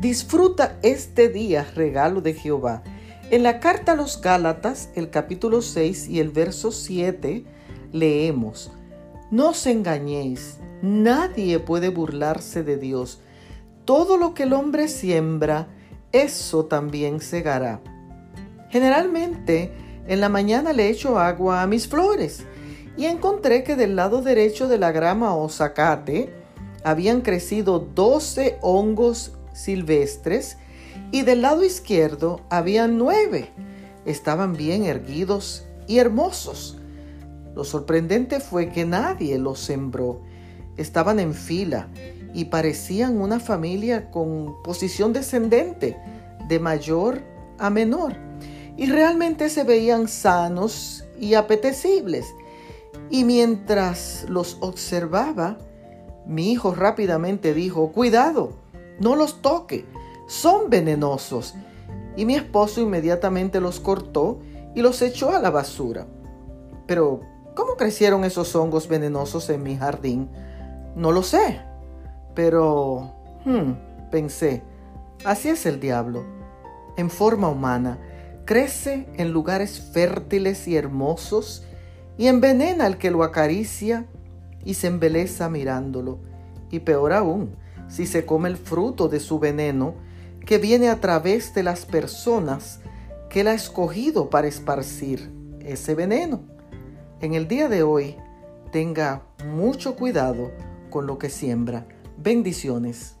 Disfruta este día, regalo de Jehová. En la carta a los Gálatas, el capítulo 6 y el verso 7, leemos, No os engañéis, nadie puede burlarse de Dios. Todo lo que el hombre siembra, eso también segará. Generalmente, en la mañana le echo agua a mis flores y encontré que del lado derecho de la grama o habían crecido 12 hongos silvestres y del lado izquierdo había nueve. Estaban bien erguidos y hermosos. Lo sorprendente fue que nadie los sembró. Estaban en fila y parecían una familia con posición descendente, de mayor a menor. Y realmente se veían sanos y apetecibles. Y mientras los observaba, mi hijo rápidamente dijo, cuidado, no los toque, son venenosos. Y mi esposo inmediatamente los cortó y los echó a la basura. Pero, ¿cómo crecieron esos hongos venenosos en mi jardín? No lo sé. Pero, hmm, pensé, así es el diablo, en forma humana. Crece en lugares fértiles y hermosos y envenena al que lo acaricia y se embeleza mirándolo. Y peor aún, si se come el fruto de su veneno, que viene a través de las personas que él ha escogido para esparcir ese veneno. En el día de hoy, tenga mucho cuidado con lo que siembra. Bendiciones.